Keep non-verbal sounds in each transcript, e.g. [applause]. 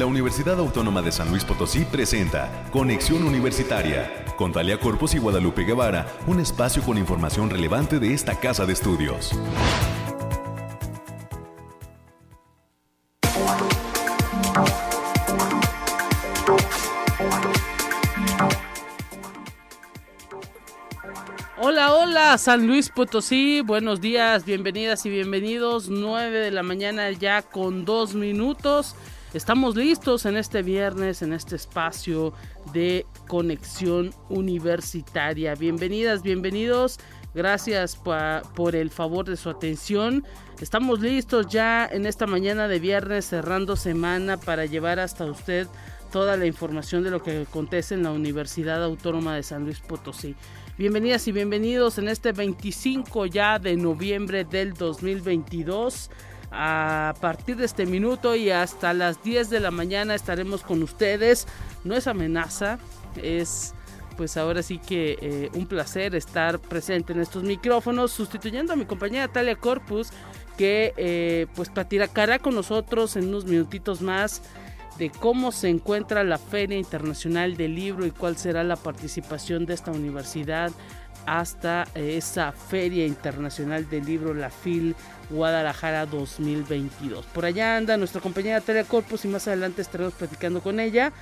la Universidad Autónoma de San Luis Potosí presenta Conexión Universitaria con Talia Corpus y Guadalupe Guevara, un espacio con información relevante de esta casa de estudios. Hola, hola, San Luis Potosí, buenos días, bienvenidas y bienvenidos, 9 de la mañana ya con dos minutos. Estamos listos en este viernes, en este espacio de conexión universitaria. Bienvenidas, bienvenidos. Gracias por el favor de su atención. Estamos listos ya en esta mañana de viernes cerrando semana para llevar hasta usted toda la información de lo que acontece en la Universidad Autónoma de San Luis Potosí. Bienvenidas y bienvenidos en este 25 ya de noviembre del 2022. A partir de este minuto y hasta las 10 de la mañana estaremos con ustedes. No es amenaza, es pues ahora sí que eh, un placer estar presente en estos micrófonos, sustituyendo a mi compañera Talia Corpus, que eh, pues platicará con nosotros en unos minutitos más de cómo se encuentra la Feria Internacional del Libro y cuál será la participación de esta universidad hasta eh, esa Feria Internacional del Libro, la FIL Guadalajara 2022. Por allá anda nuestra compañera Talia Corpus y más adelante estaremos platicando con ella.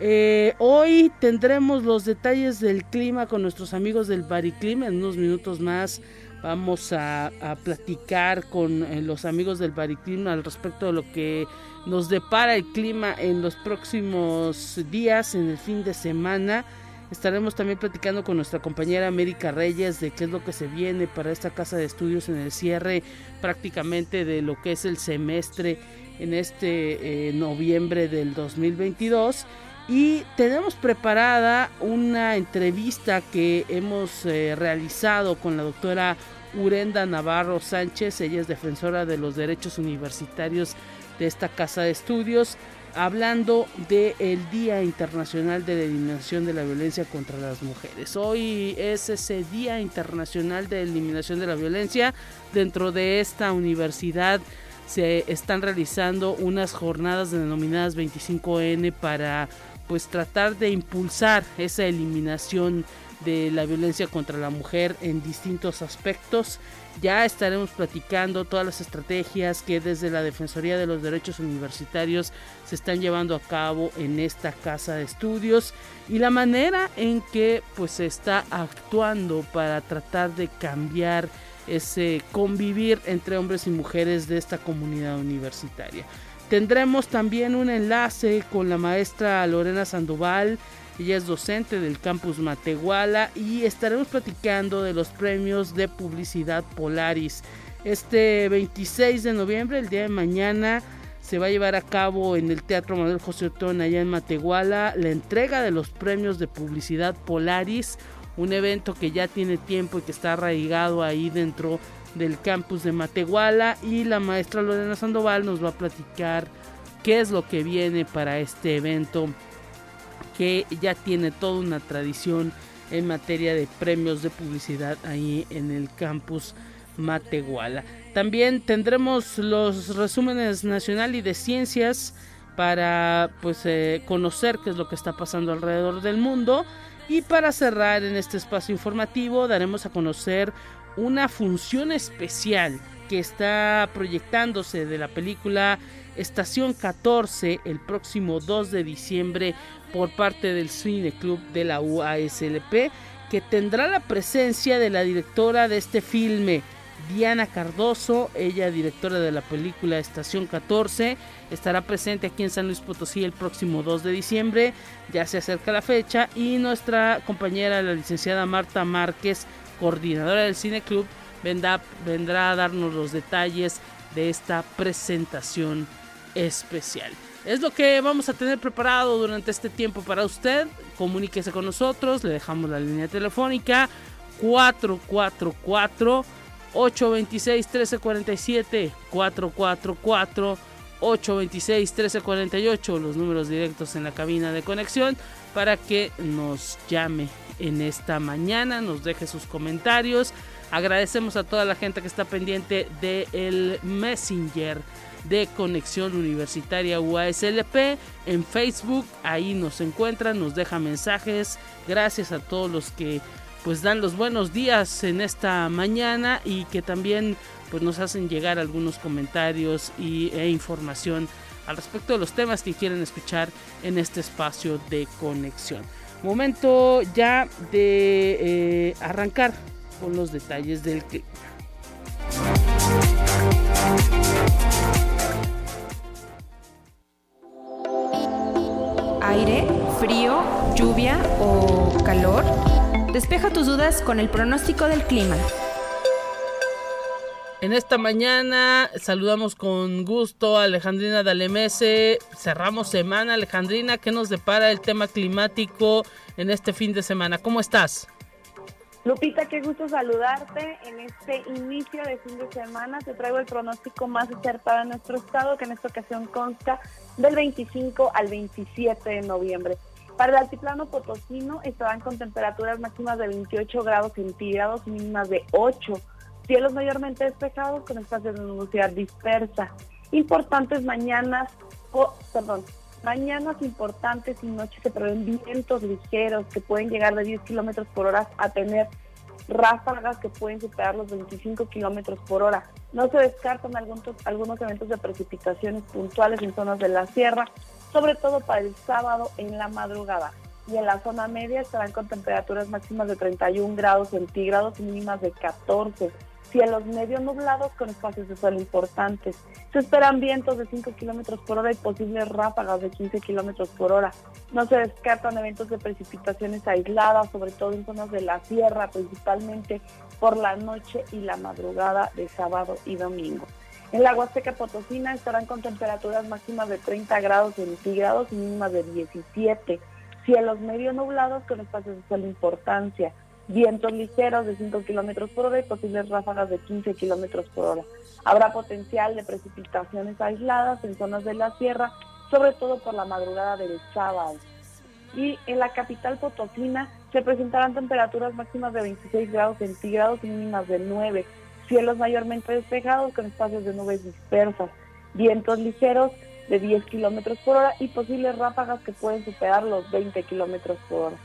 Eh, hoy tendremos los detalles del clima con nuestros amigos del Bariclim. En unos minutos más vamos a, platicar con eh, los amigos del Bariclim al respecto de lo que nos depara el clima en los próximos días, en el fin de semana. Estaremos también platicando con nuestra compañera América Reyes de qué es lo que se viene para esta casa de estudios en el cierre prácticamente de lo que es el semestre en este eh, noviembre del 2022. Y tenemos preparada una entrevista que hemos eh, realizado con la doctora Urenda Navarro Sánchez. Ella es defensora de los derechos universitarios de esta casa de estudios, hablando del Día Internacional de la Eliminación de la Violencia contra las Mujeres. Hoy es ese Día Internacional de Eliminación de la Violencia. Dentro de esta universidad se están realizando unas jornadas denominadas 25N para pues tratar de impulsar esa eliminación de la violencia contra la mujer en distintos aspectos. Ya estaremos platicando todas las estrategias que desde la Defensoría de los Derechos Universitarios se están llevando a cabo en esta casa de estudios y la manera en que pues se está actuando para tratar de cambiar ese convivir entre hombres y mujeres de esta comunidad universitaria. Tendremos también un enlace con la maestra Lorena Sandoval, ella es docente del campus Matehuala y estaremos platicando de los premios de publicidad Polaris. Este 26 de noviembre, el día de mañana, se va a llevar a cabo en el Teatro Manuel José Otón, allá en Matehuala, la entrega de los premios de publicidad Polaris, un evento que ya tiene tiempo y que está arraigado ahí dentro del campus de Matehuala y la maestra Lorena Sandoval nos va a platicar qué es lo que viene para este evento que ya tiene toda una tradición en materia de premios de publicidad ahí en el campus Matehuala. También tendremos los resúmenes nacional y de ciencias para pues eh, conocer qué es lo que está pasando alrededor del mundo y para cerrar en este espacio informativo daremos a conocer una función especial que está proyectándose de la película Estación 14 el próximo 2 de diciembre por parte del Cine Club de la UASLP, que tendrá la presencia de la directora de este filme, Diana Cardoso, ella directora de la película Estación 14, estará presente aquí en San Luis Potosí el próximo 2 de diciembre, ya se acerca la fecha, y nuestra compañera, la licenciada Marta Márquez, coordinadora del Cine Club, vendrá, vendrá a darnos los detalles de esta presentación especial. Es lo que vamos a tener preparado durante este tiempo para usted. Comuníquese con nosotros, le dejamos la línea telefónica 444 826 1347 444 826 1348 los números directos en la cabina de conexión para que nos llame en esta mañana, nos deje sus comentarios. Agradecemos a toda la gente que está pendiente del Messenger de Conexión Universitaria UASLP. En Facebook, ahí nos encuentran, nos deja mensajes. Gracias a todos los que pues dan los buenos días en esta mañana y que también pues nos hacen llegar algunos comentarios y, e información al respecto de los temas que quieren escuchar en este espacio de conexión. Momento ya de eh, arrancar con los detalles del que lluvia o calor. Despeja tus dudas con el pronóstico del clima. En esta mañana saludamos con gusto a Alejandrina Dalemese. Cerramos semana, Alejandrina. ¿Qué nos depara el tema climático en este fin de semana? ¿Cómo estás? Lupita, qué gusto saludarte en este inicio de fin de semana. Te traigo el pronóstico más acertado en nuestro estado, que en esta ocasión consta del 25 al 27 de noviembre. Para el altiplano potosino estarán con temperaturas máximas de 28 grados centígrados, mínimas de 8 Cielos mayormente despejados con espacios de nubosidad dispersa. Importantes mañanas, perdón, mañanas importantes y noches se prevén vientos ligeros que pueden llegar de 10 kilómetros por hora a tener ráfagas que pueden superar los 25 kilómetros por hora. No se descartan algunos, algunos eventos de precipitaciones puntuales en zonas de la sierra, sobre todo para el sábado en la madrugada. Y en la zona media estarán con temperaturas máximas de 31 grados centígrados y mínimas de 14 cielos medio nublados con espacios de sol importantes. Se esperan vientos de 5 kilómetros por hora y posibles ráfagas de 15 kilómetros por hora. No se descartan eventos de precipitaciones aisladas, sobre todo en zonas de la sierra, principalmente por la noche y la madrugada de sábado y domingo. En la Huasteca Potosina estarán con temperaturas máximas de 30 grados centígrados y mínimas de 17. Cielos medio nublados con espacios de sol importancia vientos ligeros de 5 kilómetros por hora y posibles ráfagas de 15 kilómetros por hora. Habrá potencial de precipitaciones aisladas en zonas de la sierra, sobre todo por la madrugada del sábado. Y en la capital potosina se presentarán temperaturas máximas de 26 grados centígrados y mínimas de 9. Cielos mayormente despejados con espacios de nubes dispersas. Vientos ligeros de 10 kilómetros por hora y posibles ráfagas que pueden superar los 20 kilómetros por hora.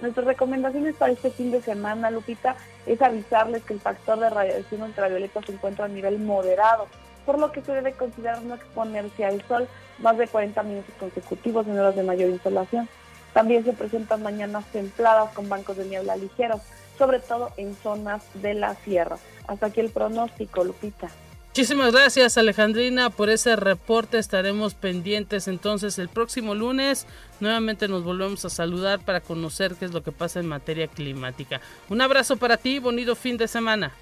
Nuestras recomendaciones para este fin de semana, Lupita, es avisarles que el factor de radiación ultravioleta se encuentra a nivel moderado, por lo que se debe considerar no exponerse al sol más de 40 minutos consecutivos en horas de mayor insolación. También se presentan mañanas templadas con bancos de niebla ligeros, sobre todo en zonas de la sierra. Hasta aquí el pronóstico, Lupita. Muchísimas gracias Alejandrina por ese reporte. Estaremos pendientes entonces el próximo lunes. Nuevamente nos volvemos a saludar para conocer qué es lo que pasa en materia climática. Un abrazo para ti, bonito fin de semana.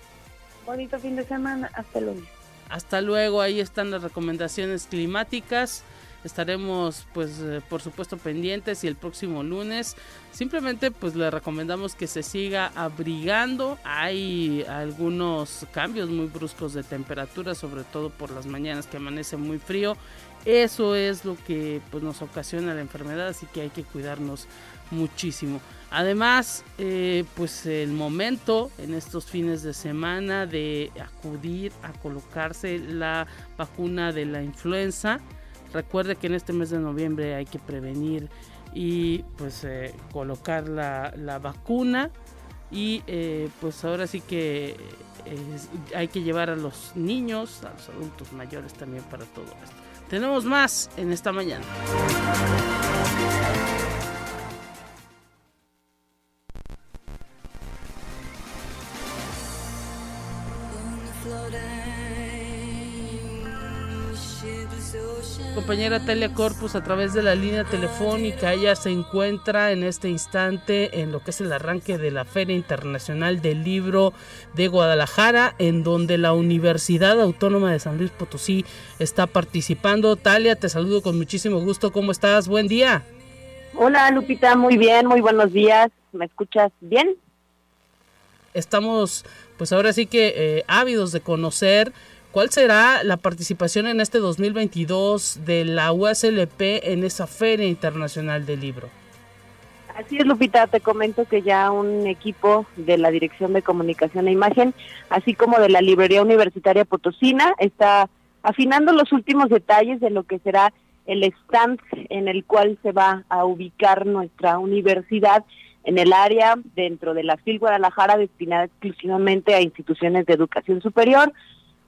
Bonito fin de semana, hasta luego. Hasta luego, ahí están las recomendaciones climáticas estaremos pues eh, por supuesto pendientes y el próximo lunes. Simplemente pues le recomendamos que se siga abrigando. Hay algunos cambios muy bruscos de temperatura sobre todo por las mañanas que amanece muy frío. Eso es lo que pues nos ocasiona la enfermedad así que hay que cuidarnos muchísimo. Además eh, pues el momento en estos fines de semana de acudir a colocarse la vacuna de la influenza Recuerde que en este mes de noviembre hay que prevenir y pues eh, colocar la, vacuna y eh, pues ahora sí que hay que llevar a los niños, a los adultos mayores también para todo esto. Tenemos más en esta mañana. Compañera Talia Corpus a través de la línea telefónica. Ella se encuentra en este instante en lo que es el arranque de la Feria Internacional del Libro de Guadalajara, en donde la Universidad Autónoma de San Luis Potosí está participando. Talia, te saludo con muchísimo gusto. ¿Cómo estás? Buen día. Hola Lupita, muy bien, muy buenos días. ¿Me escuchas bien? Estamos, pues ahora sí que eh, ávidos de conocer ¿Cuál será la participación en este 2022 de la USLP en esa Feria Internacional del Libro? Así es, Lupita, te comento que ya un equipo de la Dirección de Comunicación e Imagen, así como de la Librería Universitaria Potosina, está afinando los últimos detalles de lo que será el stand en el cual se va a ubicar nuestra universidad en el área dentro de la FIL Guadalajara destinada exclusivamente a instituciones de educación superior.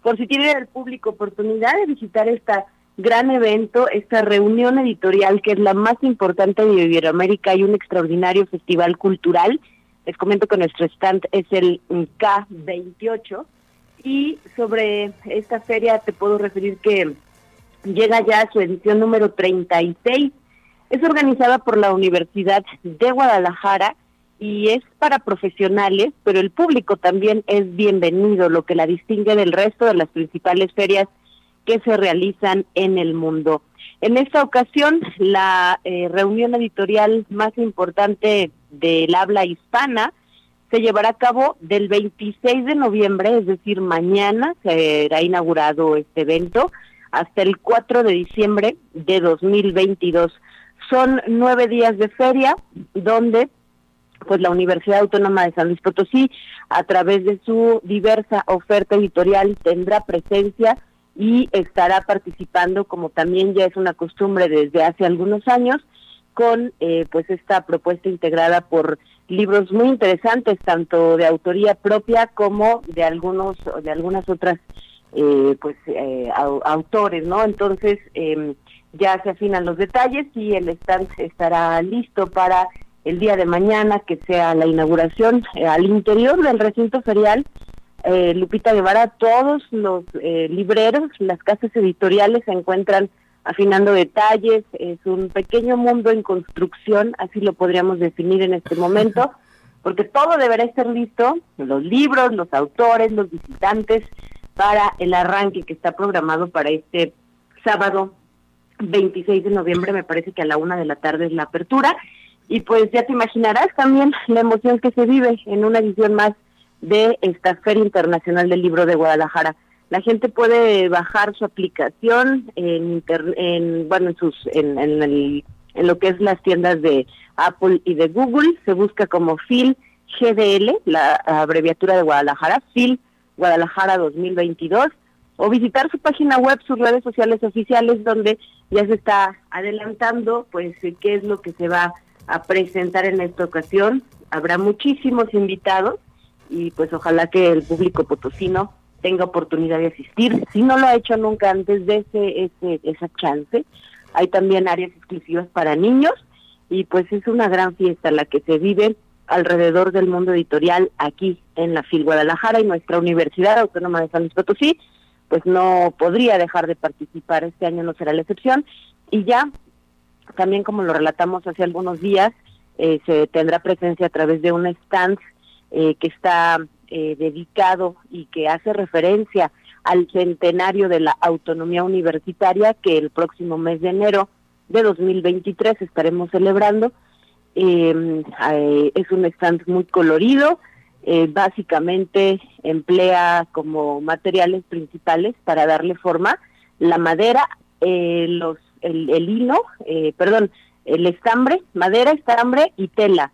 Por si tiene el público oportunidad de visitar esta gran evento, esta reunión editorial que es la más importante de Iberoamérica y un extraordinario festival cultural. Les comento que nuestro stand es el K28 y sobre esta feria te puedo referir que llega ya a su edición número 36. Es organizada por la Universidad de Guadalajara y es para profesionales, pero el público también es bienvenido, lo que la distingue del resto de las principales ferias que se realizan en el mundo. En esta ocasión, la eh, reunión editorial más importante del habla hispana se llevará a cabo del 26 de noviembre, es decir, mañana será inaugurado este evento, hasta el 4 de diciembre de 2022. Son nueve días de feria donde pues la Universidad Autónoma de San Luis Potosí, a través de su diversa oferta editorial, tendrá presencia y estará participando, como también ya es una costumbre desde hace algunos años, con eh, pues esta propuesta integrada por libros muy interesantes, tanto de autoría propia como de algunos de algunas otras eh, pues eh, autores, ¿no? Entonces em, ya se afinan los detalles y el stand estará listo para el día de mañana que sea la inauguración al interior del recinto ferial eh, Lupita Guevara, todos los eh, libreros, las casas editoriales se encuentran afinando detalles, es un pequeño mundo en construcción, así lo podríamos definir en este momento, [laughs] porque todo deberá estar listo, los libros, los autores, los visitantes, para el arranque que está programado para este sábado 26 de noviembre, me parece que a la una de la tarde es la apertura, y pues ya te imaginarás también [laughs] la emoción que se vive en una edición más de esta Feria Internacional del Libro de Guadalajara. La gente puede bajar su aplicación en, en bueno, en sus en, el, en lo que es las tiendas de Apple y de Google, se busca como FIL GDL, la abreviatura de Guadalajara, FIL Guadalajara 2022, o visitar su página web, sus redes sociales oficiales, donde ya se está adelantando, pues, qué es lo que se va a presentar en esta ocasión. Habrá muchísimos invitados, y pues ojalá que el público potosino tenga oportunidad de asistir. Si no lo ha hecho nunca antes de ese, ese esa chance, hay también áreas exclusivas para niños y pues es una gran fiesta la que se vive alrededor del mundo editorial aquí en la FIL Guadalajara y nuestra Universidad Autónoma de San Luis Potosí pues no podría dejar de participar, este año no será la excepción y ya también como lo relatamos hace algunos días, eh, se tendrá presencia a través de un stand eh, que está eh, dedicado y que hace referencia al centenario de la autonomía universitaria que el próximo mes de enero de 2023 estaremos celebrando. Es un stand muy colorido, básicamente emplea como materiales principales para darle forma la madera, los, el, el hilo, perdón, el estambre, madera, estambre y tela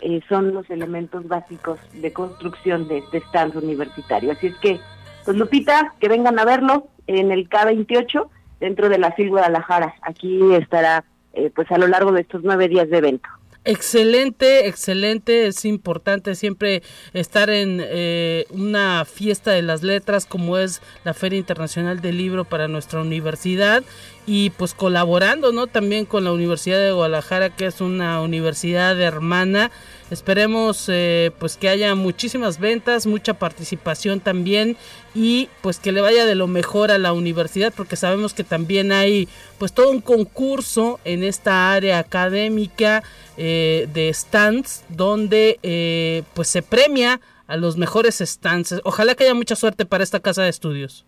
eh, son los elementos básicos de construcción de este stand universitario. Así es que, pues Lupita, que vengan a verlo en el K28 dentro de la FIL Guadalajara. Aquí estará eh, pues a lo largo de estos nueve días de evento. Excelente, excelente. Es importante siempre estar en eh, una fiesta de las letras como es la Feria Internacional del Libro para nuestra universidad y pues colaborando, ¿no? También con la Universidad de Guadalajara que es una universidad hermana Esperemos eh, pues que haya muchísimas ventas, mucha participación también y pues que le vaya de lo mejor a la universidad porque sabemos que también hay pues todo un concurso en esta área académica eh, de stands donde eh, pues se premia a los mejores stands. Ojalá que haya mucha suerte para esta casa de estudios.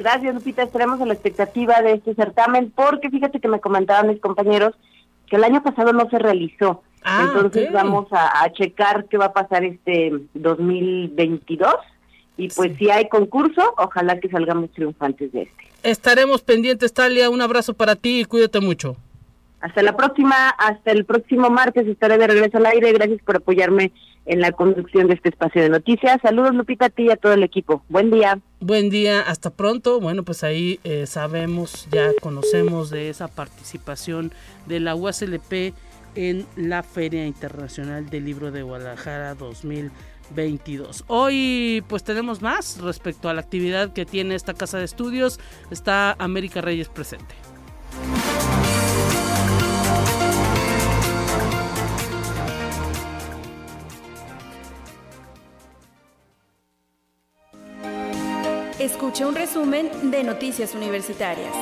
Gracias Lupita, estaremos a la expectativa de este certamen porque fíjate que me comentaban mis compañeros que el año pasado no se realizó. Ah, Entonces vamos a, checar qué va a pasar este 2022 y pues si hay concurso, ojalá que salgamos triunfantes de este. Estaremos pendientes, Talia. Un abrazo para ti y cuídate mucho. Hasta la próxima, hasta el próximo martes estaré de regreso al aire. Gracias por apoyarme en la conducción de este espacio de noticias. Saludos Lupita a ti y a todo el equipo. Buen día. Buen día, hasta pronto. Bueno, pues ahí eh, sabemos, ya conocemos de esa participación de la USLP en la Feria Internacional del Libro de Guadalajara 2022. Hoy pues tenemos más respecto a la actividad que tiene esta casa de estudios. Está América Reyes presente. Escucha un resumen de Noticias Universitarias.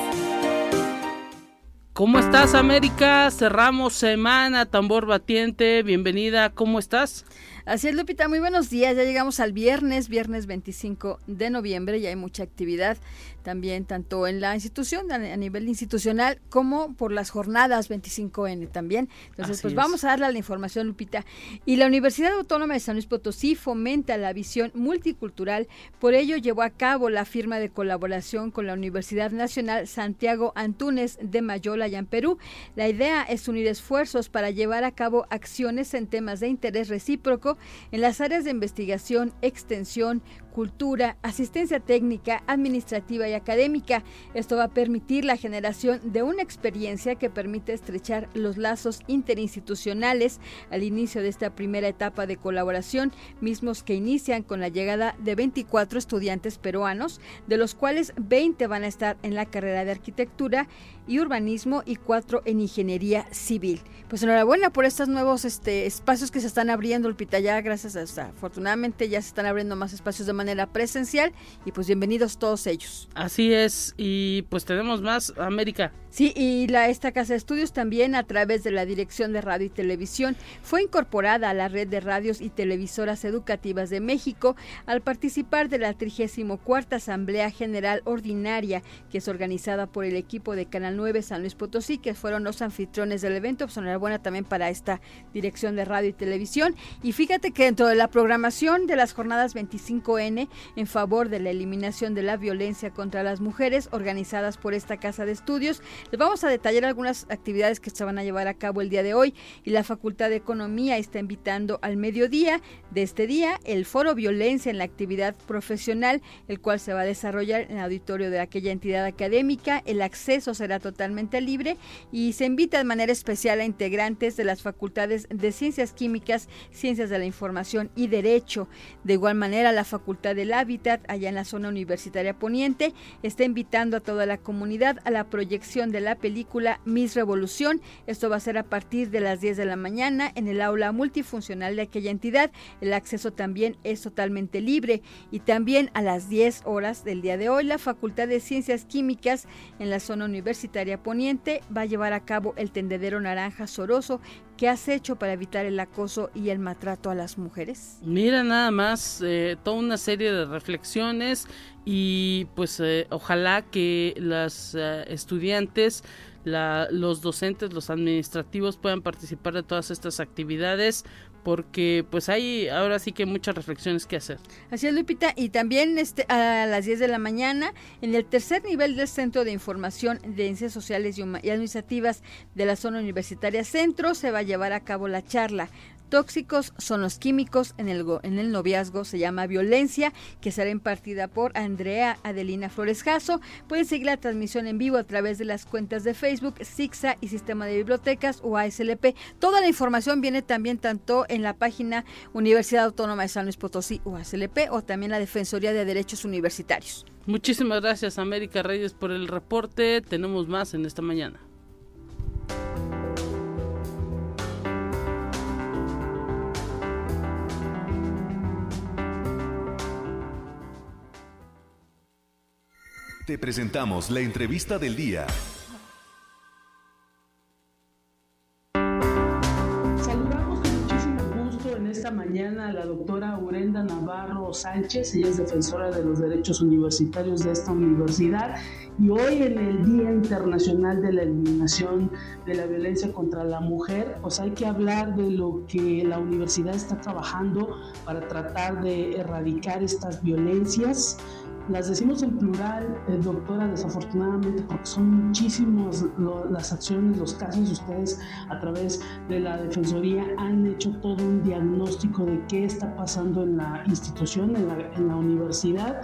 ¿Cómo estás, América? Cerramos semana, tambor batiente. Bienvenida, ¿cómo estás? Así es, Lupita, muy buenos días. Ya llegamos al viernes, viernes 25 de noviembre, y hay mucha actividad también, tanto en la institución, a nivel institucional, como por las jornadas 25N también. Entonces, pues vamos a darle la información, Lupita. Y la Universidad Autónoma de San Luis Potosí fomenta la visión multicultural, por ello llevó a cabo la firma de colaboración con la Universidad Nacional Santiago Antúnez de Mayola, allá en Perú. La idea es unir esfuerzos para llevar a cabo acciones en temas de interés recíproco en las áreas de investigación, extensión, cultura, asistencia técnica, administrativa y académica. Esto va a permitir la generación de una experiencia que permite estrechar los lazos interinstitucionales al inicio de esta primera etapa de colaboración, mismos que inician con la llegada de 24 estudiantes peruanos, de los cuales 20 van a estar en la carrera de arquitectura y urbanismo y 4 en ingeniería civil. Pues enhorabuena por estos nuevos este, espacios que se están abriendo, el Ya gracias a, afortunadamente ya se están abriendo más espacios de manera presencial y pues bienvenidos todos ellos. Así es, y pues tenemos más América. Sí, y la, esta casa de estudios también a través de la Dirección de Radio y Televisión fue incorporada a la red de radios y televisoras educativas de México al participar de la 34 Asamblea General Ordinaria que es organizada por el equipo de Canal 9 San Luis Potosí, que fueron los anfitriones del evento. Pues enhorabuena también para esta Dirección de Radio y Televisión. Y fíjate que dentro de la programación de las jornadas 25N en favor de la eliminación de la violencia contra las mujeres organizadas por esta casa de estudios, les vamos a detallar algunas actividades que se van a llevar a cabo el día de hoy y la Facultad de Economía está invitando al mediodía de este día el foro violencia en la actividad profesional, el cual se va a desarrollar en el auditorio de aquella entidad académica. El acceso será totalmente libre y se invita de manera especial a integrantes de las facultades de Ciencias Químicas, Ciencias de la Información y Derecho. De igual manera, la Facultad del Hábitat, allá en la zona universitaria poniente, está invitando a toda la comunidad a la proyección de la película Miss Revolución. Esto va a ser a partir de las 10 de la mañana en el aula multifuncional de aquella entidad. El acceso también es totalmente libre. Y también a las 10 horas del día de hoy, la Facultad de Ciencias Químicas en la zona universitaria poniente va a llevar a cabo el tendedero naranja soroso ¿Qué has hecho para evitar el acoso y el maltrato a las mujeres? Mira nada más, eh, toda una serie de reflexiones y pues eh, ojalá que las eh, estudiantes, los docentes, los administrativos puedan participar de todas estas actividades porque pues hay ahora sí que muchas reflexiones que hacer. Así es, Lupita, y también este, a las 10 de la mañana, en el tercer nivel del Centro de Información de Ciencias Sociales y Administrativas de la zona universitaria Centro, se va a llevar a cabo la charla tóxicos son los químicos en el, en el noviazgo, se llama violencia, que será impartida por Andrea Adelina Flores Jasso. Pueden seguir la transmisión en vivo a través de las cuentas de Facebook, SIGSA y Sistema de Bibliotecas o. Toda la información viene también tanto en la página Universidad Autónoma de San Luis Potosí o ASLP o también la Defensoría de Derechos Universitarios. Muchísimas gracias América Reyes por el reporte. Tenemos más en esta mañana. Te presentamos la entrevista del día. Saludamos con muchísimo gusto en esta mañana a la doctora Urenda Navarro Sánchez, ella es defensora de los derechos universitarios de esta universidad. Y hoy en el Día Internacional de la Eliminación de la Violencia contra la Mujer, pues hay que hablar de lo que la universidad está trabajando para tratar de erradicar estas violencias Las decimos en plural, eh, doctora, desafortunadamente, porque son muchísimas las acciones, los casos. Ustedes, a través de la Defensoría, han hecho todo un diagnóstico de qué está pasando en la institución, en la, en la universidad.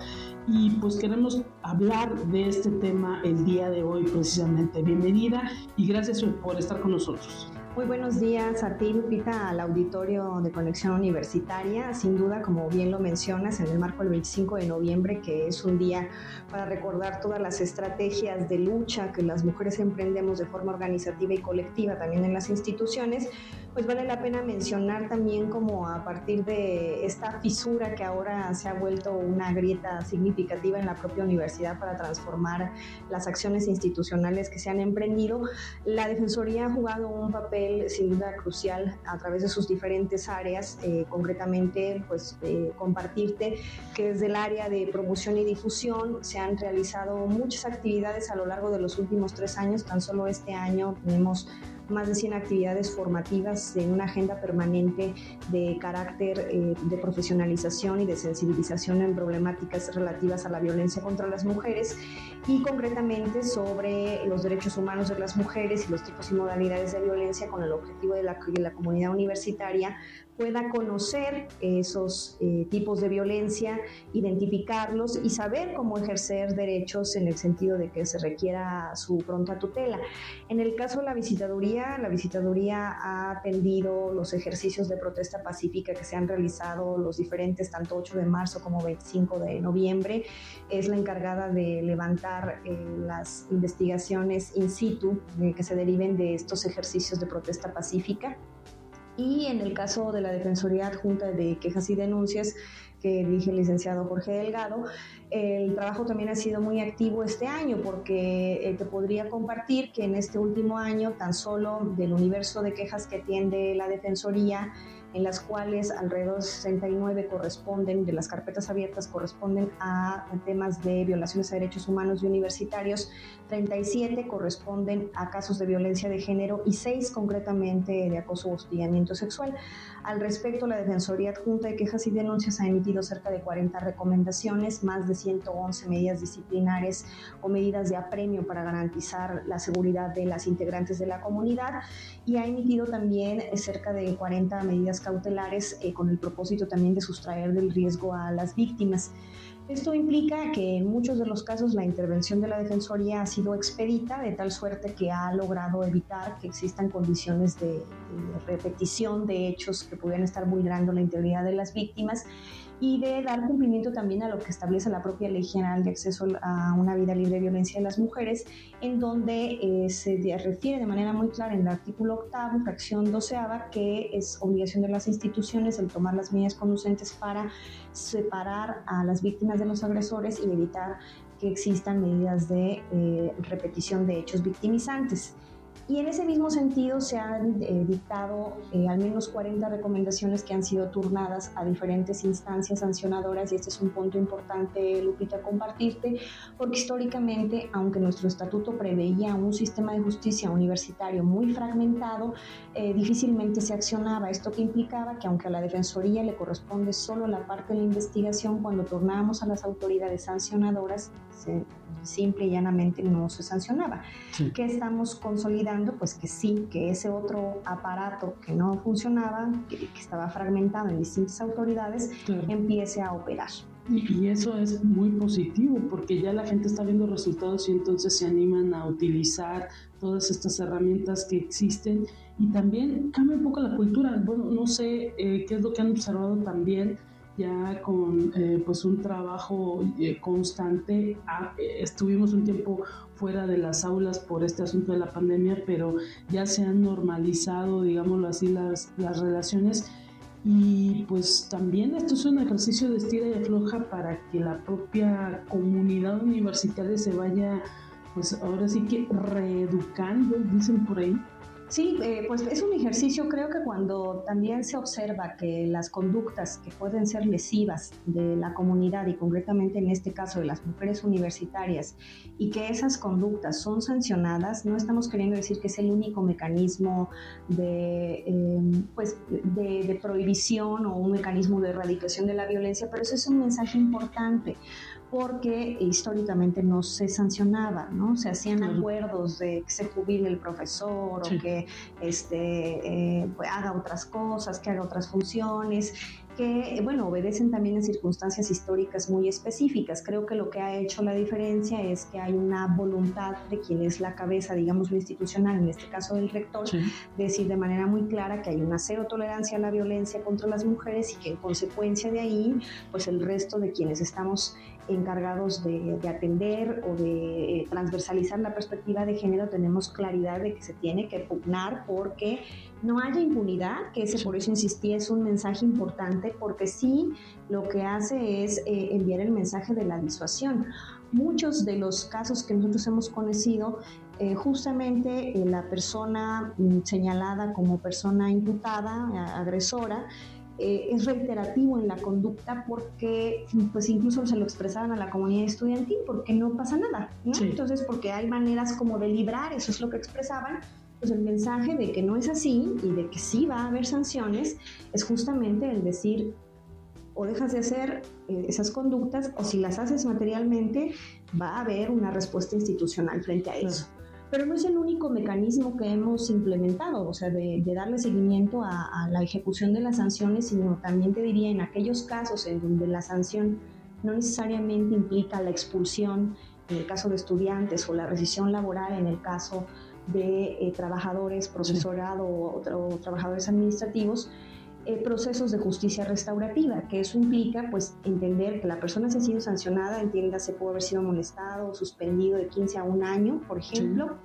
Y pues queremos hablar de este tema el día de hoy precisamente. Bienvenida y gracias por estar con nosotros. Muy buenos días a ti, Lupita, al auditorio de Conexión Universitaria. Sin duda, como bien lo mencionas, en el marco del 25 de noviembre, que es un día para recordar todas las estrategias de lucha que las mujeres emprendemos de forma organizativa y colectiva también en las instituciones, pues vale la pena mencionar también como a partir de esta fisura que ahora se ha vuelto una grieta significativa en la propia universidad para transformar las acciones institucionales que se han emprendido, la Defensoría ha jugado un papel sin duda crucial a través de sus diferentes áreas, eh, concretamente pues eh, compartirte que desde el área de promoción y difusión se han realizado muchas actividades a lo largo de los últimos tres años, tan solo este año tenemos más de 100 actividades formativas en una agenda permanente de carácter eh, de profesionalización y de sensibilización en problemáticas relativas a la violencia contra las mujeres y concretamente sobre los derechos humanos de las mujeres y los tipos y modalidades de violencia con el objetivo de la, de la comunidad universitaria pueda conocer esos eh, tipos de violencia, identificarlos y saber cómo ejercer derechos en el sentido de que se requiera su pronta tutela. En el caso de la visitaduría, la visitaduría ha atendido los ejercicios de protesta pacífica que se han realizado los diferentes, tanto 8 de marzo como 25 de noviembre. Es la encargada de levantar eh, las investigaciones in situ eh, que se deriven de estos ejercicios de protesta pacífica. Y en el caso de la Defensoría Adjunta de Quejas y Denuncias, que dije el licenciado Jorge Delgado, el trabajo también ha sido muy activo este año porque eh, te podría compartir que en este último año, tan solo del universo de quejas que atiende la Defensoría, en las cuales alrededor de 69 corresponden, de las carpetas abiertas, corresponden a temas de violaciones a derechos humanos y universitarios, 37 corresponden a casos de violencia de género y 6 concretamente de acoso o hostigamiento sexual. Al respecto, la Defensoría Adjunta de Quejas y Denuncias ha emitido cerca de 40 recomendaciones, más de 111 medidas disciplinares o medidas de apremio para garantizar la seguridad de las integrantes de la comunidad y ha emitido también cerca de 40 medidas cautelares eh, con el propósito también de sustraer del riesgo a las víctimas. Esto implica que en muchos de los casos la intervención de la Defensoría ha sido expedita, de tal suerte que ha logrado evitar que existan condiciones de, de repetición de hechos que pudieran estar vulnerando la integridad de las víctimas y de dar cumplimiento también a lo que establece la propia Ley General de Acceso a una vida libre de violencia de las mujeres, en donde eh, se refiere de manera muy clara en el artículo octavo, fracción doceava, que es obligación de las instituciones el tomar las medidas conducentes para separar a las víctimas de los agresores y evitar que existan medidas de eh, repetición de hechos victimizantes. Y en ese mismo sentido se han eh, dictado eh, al menos 40 recomendaciones que han sido turnadas a diferentes instancias sancionadoras y este es un punto importante, Lupita, compartirte, porque históricamente, aunque nuestro estatuto preveía un sistema de justicia universitario muy fragmentado, eh, difícilmente se accionaba. Esto que implicaba que aunque a la Defensoría le corresponde solo la parte de la investigación, cuando turnábamos a las autoridades sancionadoras, se simple y llanamente no se sancionaba. ¿Qué estamos consolidando? Pues que sí, que ese otro aparato que no funcionaba, que, estaba fragmentado en distintas autoridades, empiece a operar. Y, eso es muy positivo porque ya la gente está viendo resultados y entonces se animan a utilizar todas estas herramientas que existen y también cambia un poco la cultura. Bueno, no sé eh, qué es lo que han observado también ya con eh, pues un trabajo eh, constante. Ah, eh, estuvimos un tiempo fuera de las aulas por este asunto de la pandemia, pero ya se han normalizado, digámoslo así, las, las relaciones. Y pues también esto es un ejercicio de estira y afloja para que la propia comunidad universitaria se vaya, pues ahora sí que reeducando, dicen por ahí, Sí, eh, pues es un ejercicio, creo que cuando también se observa que las conductas que pueden ser lesivas de la comunidad y concretamente en este caso de las mujeres universitarias y que esas conductas son sancionadas, no estamos queriendo decir que es el único mecanismo de, em, pues, de prohibición o un mecanismo de erradicación de la violencia, pero eso es un mensaje importante porque históricamente no se sancionaba, ¿no? Se hacían acuerdos de que se jubile el profesor o que este, eh, pues, haga otras cosas, que haga otras funciones que, bueno, obedecen también en circunstancias históricas muy específicas. Creo que lo que ha hecho la diferencia es que hay una voluntad de quien es la cabeza, digamos, lo institucional, en este caso del rector, decir de manera muy clara que hay una cero tolerancia a la violencia contra las mujeres y que en consecuencia de ahí, pues el resto de quienes estamos encargados de, atender o de eh, transversalizar la perspectiva de género, tenemos claridad de que se tiene que pugnar porque no haya impunidad, que ese por eso insistí es un mensaje importante, porque sí lo que hace es eh, enviar el mensaje de la disuasión. Muchos de los casos que nosotros hemos conocido, eh, justamente la persona mm, señalada como persona imputada, agresora, eh, es reiterativo en la conducta porque pues incluso se lo expresaban a la comunidad estudiantil porque no pasa nada, Entonces porque hay maneras como de librar, eso es lo que expresaban, pues el mensaje de que no es así y de que sí va a haber sanciones es justamente el decir o dejas de hacer eh, esas conductas o si las haces materialmente va a haber una respuesta institucional frente a eso. Pero no es el único mecanismo que hemos implementado, o sea, de, darle seguimiento a, la ejecución de las sanciones, sino también te diría en aquellos casos en donde la sanción no necesariamente implica la expulsión, en el caso de estudiantes, o la rescisión laboral en el caso de eh, trabajadores, profesorado o trabajadores administrativos, eh, procesos de justicia restaurativa, que eso implica pues entender que la persona se ha sido sancionada, entienda se puede haber sido molestado o suspendido de 15 a un año, por ejemplo,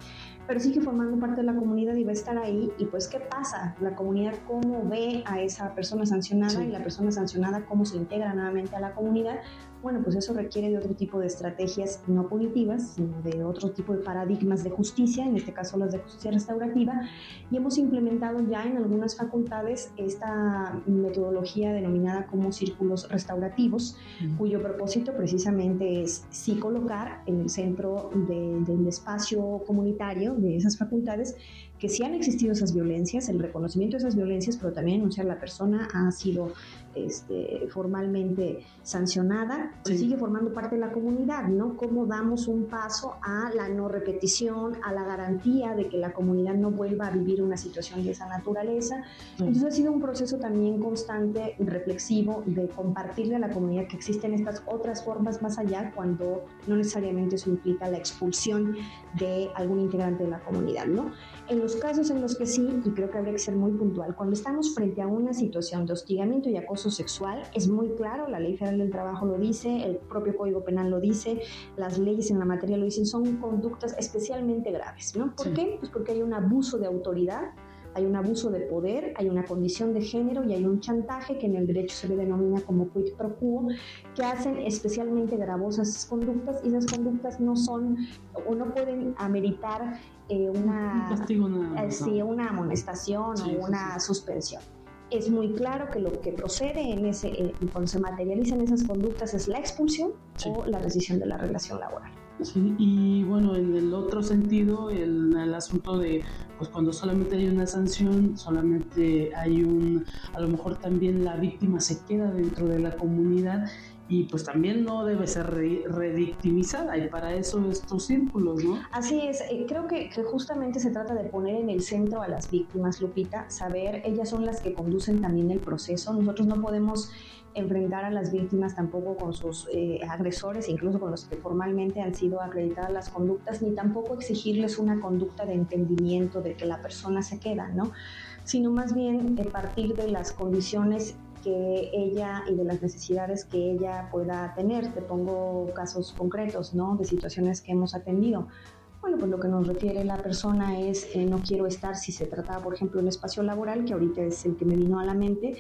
pero sigue formando parte de la comunidad y va a estar ahí y pues qué pasa, la comunidad cómo ve a esa persona sancionada y la persona sancionada cómo se integra nuevamente a la comunidad, bueno, pues eso requiere de otro tipo de estrategias no punitivas, sino de otro tipo de paradigmas de justicia, en este caso las de justicia restaurativa, y hemos implementado ya en algunas facultades esta metodología denominada como círculos restaurativos, cuyo propósito precisamente es sí colocar en el centro del espacio comunitario de esas facultades que sí han existido esas violencias, el reconocimiento de esas violencias, pero también denunciar la persona ha sido este, formalmente sancionada, sigue formando parte de la comunidad, ¿no? ¿Cómo damos un paso a la no repetición, a la garantía de que la comunidad no vuelva a vivir una situación de esa naturaleza? Entonces ha sido un proceso también constante, reflexivo, de compartirle a la comunidad que existen estas otras formas más allá cuando no necesariamente eso implica la expulsión de algún integrante de la comunidad, ¿no? En los casos en los que sí, y creo que habría que ser muy puntual, cuando estamos frente a una situación de hostigamiento y acoso sexual, es muy claro, la Ley Federal del Trabajo lo dice, el propio Código Penal lo dice, las leyes en la materia lo dicen, son conductas especialmente graves, ¿no? ¿Por qué? Pues porque hay un abuso de autoridad, hay un abuso de poder, hay una condición de género y hay un chantaje que en el derecho se le denomina como quid pro quo, que hacen especialmente gravosas esas conductas y esas conductas no son o no pueden ameritar eh, una, [laughs] eh, una amonestación o una suspensión. Es muy claro que lo que procede en ese, eh, cuando se materializan esas conductas es la expulsión o la rescisión de la relación laboral. Sí, y bueno, en el otro sentido, el, el, asunto de, pues cuando solamente hay una sanción, solamente hay un, a lo mejor también la víctima se queda dentro de la comunidad y pues también no debe ser redictimizada y para eso estos círculos, ¿no? Así es, eh, creo que, justamente se trata de poner en el centro a las víctimas, Lupita, saber, ellas son las que conducen también el proceso, nosotros no podemos enfrentar a las víctimas tampoco con sus eh, agresores, incluso con los que formalmente han sido acreditadas las conductas, ni tampoco exigirles una conducta de entendimiento de que la persona se queda, ¿no? Sino más bien de partir de las condiciones que ella y de las necesidades que ella pueda tener. Te pongo casos concretos, ¿no? De situaciones que hemos atendido. Bueno, pues lo que nos refiere la persona es eh, no quiero estar, si se trataba, por ejemplo, un espacio laboral, que ahorita es el que me vino a la mente,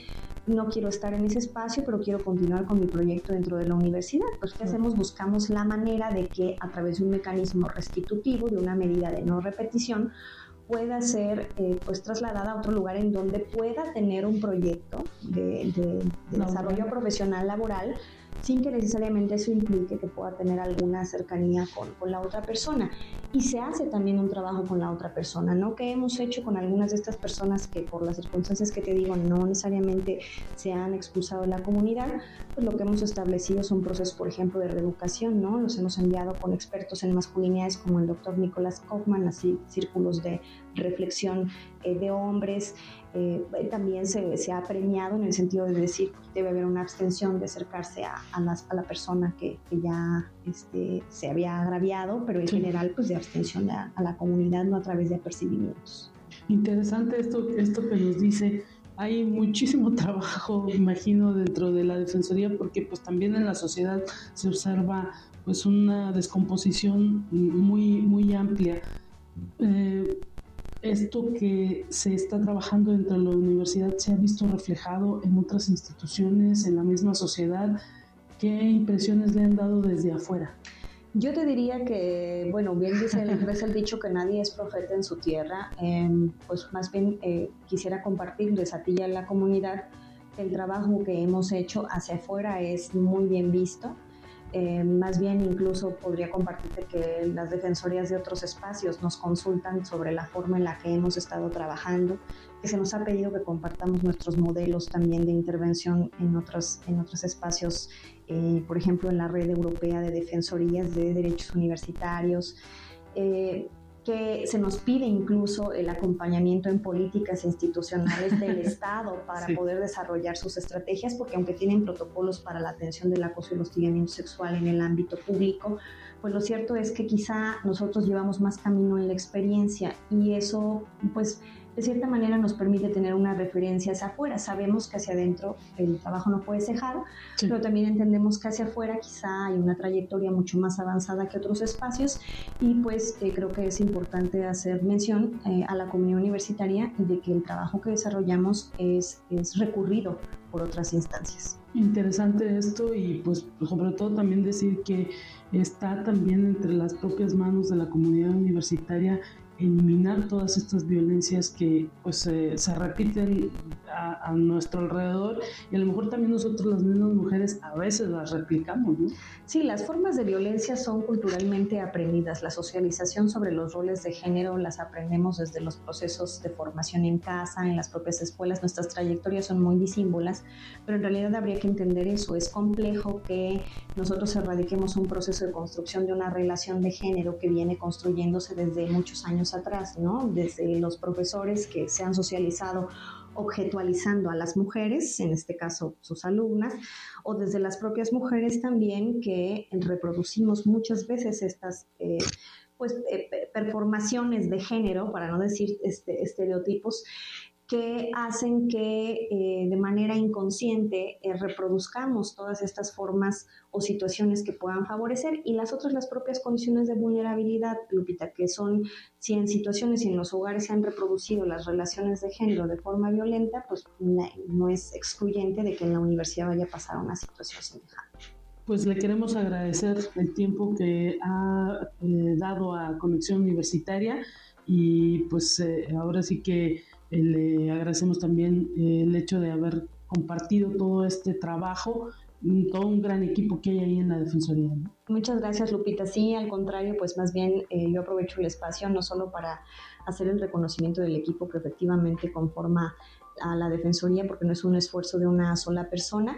no quiero estar en ese espacio, pero quiero continuar con mi proyecto dentro de la universidad. Pues, ¿qué hacemos? Buscamos la manera de que a través de un mecanismo restitutivo, de una medida de no repetición, pueda ser eh, pues trasladada a otro lugar en donde pueda tener un proyecto de, desarrollo profesional laboral sin que necesariamente eso implique que pueda tener alguna cercanía con, con, la otra persona. Y se hace también un trabajo con la otra persona, ¿no? Que hemos hecho con algunas de estas personas que por las circunstancias que te digo no necesariamente se han expulsado de la comunidad, pues lo que hemos establecido son procesos, por ejemplo, de reeducación, ¿no? Los hemos enviado con expertos en masculinidades como el doctor Nicolás Kaufman, así círculos de reflexión eh, de hombres, eh, también se, se, ha premiado en el sentido de decir que debe haber una abstención de acercarse a, a, a la persona que, que ya este, se había agraviado, pero en general pues de abstención a, a, la comunidad, no a través de apercibimientos. Interesante esto, esto que nos dice. Hay muchísimo [laughs] trabajo, imagino, dentro de la Defensoría, porque pues también en la sociedad se observa pues una descomposición muy, muy amplia. Eh, esto que se está trabajando dentro de la universidad se ha visto reflejado en otras instituciones, en la misma sociedad. ¿Qué impresiones le han dado desde afuera? Yo te diría que, bueno, bien dice el, [laughs] el dicho que nadie es profeta en su tierra, eh, pues más bien eh, quisiera compartirles a ti y a la comunidad el trabajo que hemos hecho hacia afuera es muy bien visto. Eh, más bien incluso podría compartirte que las defensorías de otros espacios nos consultan sobre la forma en la que hemos estado trabajando, que se nos ha pedido que compartamos nuestros modelos también de intervención en otros, en otros espacios, eh, por ejemplo en la red europea de defensorías de derechos universitarios. Eh, que se nos pide incluso el acompañamiento en políticas institucionales del [laughs] Estado para sí. poder desarrollar sus estrategias, porque aunque tienen protocolos para la atención del acoso y el hostigamiento sexual en el ámbito público, pues lo cierto es que quizá nosotros llevamos más camino en la experiencia y eso pues de cierta manera nos permite tener una referencia hacia afuera. Sabemos que hacia adentro el trabajo no puede cejar, sí. pero también entendemos que hacia afuera quizá hay una trayectoria mucho más avanzada que otros espacios y pues eh, creo que es importante hacer mención eh, a la comunidad universitaria de que el trabajo que desarrollamos es, es recurrido por otras instancias. Interesante esto y pues sobre todo también decir que está también entre las propias manos de la comunidad universitaria eliminar todas estas violencias que pues eh, se repiten a, a, nuestro alrededor y a lo mejor también nosotros las mismas mujeres a veces las replicamos, ¿no? Sí, las formas de violencia son culturalmente aprendidas. La socialización sobre los roles de género las aprendemos desde los procesos de formación en casa, en las propias escuelas. Nuestras trayectorias son muy disímbolas, pero en realidad habría que entender eso. Es complejo que nosotros erradiquemos un proceso de construcción de una relación de género que viene construyéndose desde muchos años atrás, ¿no? Desde los profesores que se han socializado objetualizando a las mujeres, en este caso sus alumnas, o desde las propias mujeres también que reproducimos muchas veces estas eh, pues, eh, performaciones de género, para no decir este, estereotipos, que hacen que eh, de manera inconsciente eh, reproduzcamos todas estas formas o situaciones que puedan favorecer y las otras las propias condiciones de vulnerabilidad, Lupita, que son si en situaciones y en los hogares se han reproducido las relaciones de género de forma violenta, pues no es excluyente de que en la universidad vaya a pasar una situación semejante. Pues le queremos agradecer el tiempo que ha eh, dado a Conexión Universitaria y pues eh, ahora sí que le agradecemos también eh, el hecho de haber compartido todo este trabajo, todo un gran equipo que hay ahí en la Defensoría. Muchas gracias, Lupita. Sí, al contrario, pues más bien eh, yo aprovecho el espacio no solo para hacer el reconocimiento del equipo que efectivamente conforma a la Defensoría, porque no es un esfuerzo de una sola persona,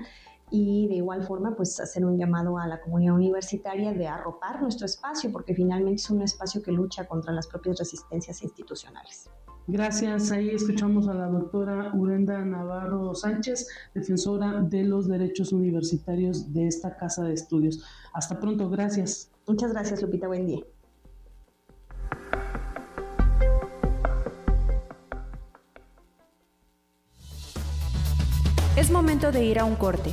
y de igual forma pues hacer un llamado a la comunidad universitaria de arropar nuestro espacio porque finalmente es un espacio que lucha contra las propias resistencias institucionales. Gracias. Ahí escuchamos a la doctora Urenda Navarro Sánchez, defensora de los derechos universitarios de esta casa de estudios. Hasta pronto. Gracias. Muchas gracias, Lupita. Buen día. Es momento de ir a un corte.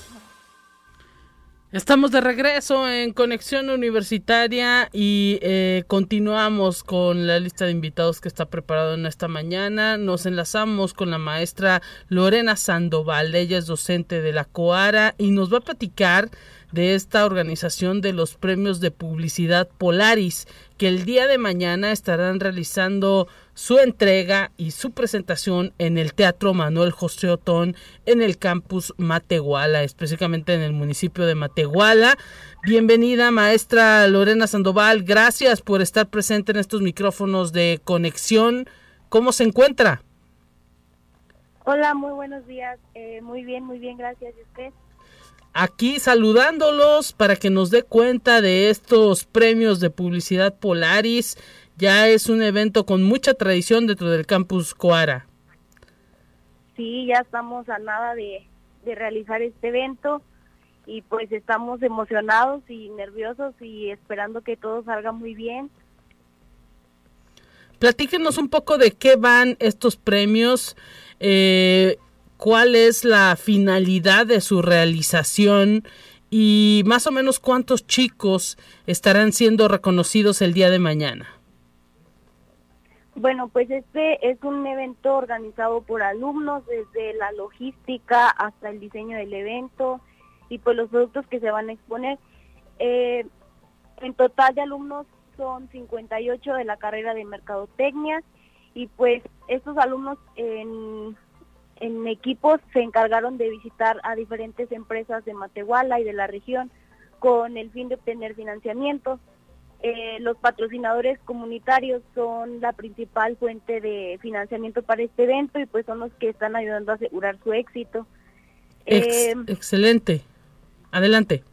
Estamos de regreso en Conexión Universitaria y eh, continuamos con la lista de invitados que está preparado en esta mañana. Nos enlazamos con la maestra Lorena Sandoval, ella es docente de la COARA y nos va a platicar de esta organización de los premios de publicidad Polaris, que el día de mañana estarán realizando su entrega y su presentación en el Teatro Manuel José Otón en el campus Matehuala, específicamente en el municipio de Matehuala. Bienvenida, maestra Lorena Sandoval. Gracias por estar presente en estos micrófonos de conexión. ¿Cómo se encuentra? Hola, muy buenos días. Eh, muy bien, muy bien, gracias. ¿Y usted? Aquí saludándolos para que nos dé cuenta de estos premios de publicidad Polaris. Ya es un evento con mucha tradición dentro del campus Coara. Sí, ya estamos a nada de, de realizar este evento y pues estamos emocionados y nerviosos y esperando que todo salga muy bien. Platíquenos un poco de qué van estos premios. Eh, cuál es la finalidad de su realización y más o menos cuántos chicos estarán siendo reconocidos el día de mañana. Bueno, pues este es un evento organizado por alumnos desde la logística hasta el diseño del evento y pues los productos que se van a exponer. Eh, en total de alumnos son 58 de la carrera de mercadotecnia y pues estos alumnos en en equipos se encargaron de visitar a diferentes empresas de Matehuala y de la región con el fin de obtener financiamiento. Eh, los patrocinadores comunitarios son la principal fuente de financiamiento para este evento y pues son los que están ayudando a asegurar su éxito. Eh, excelente. Adelante.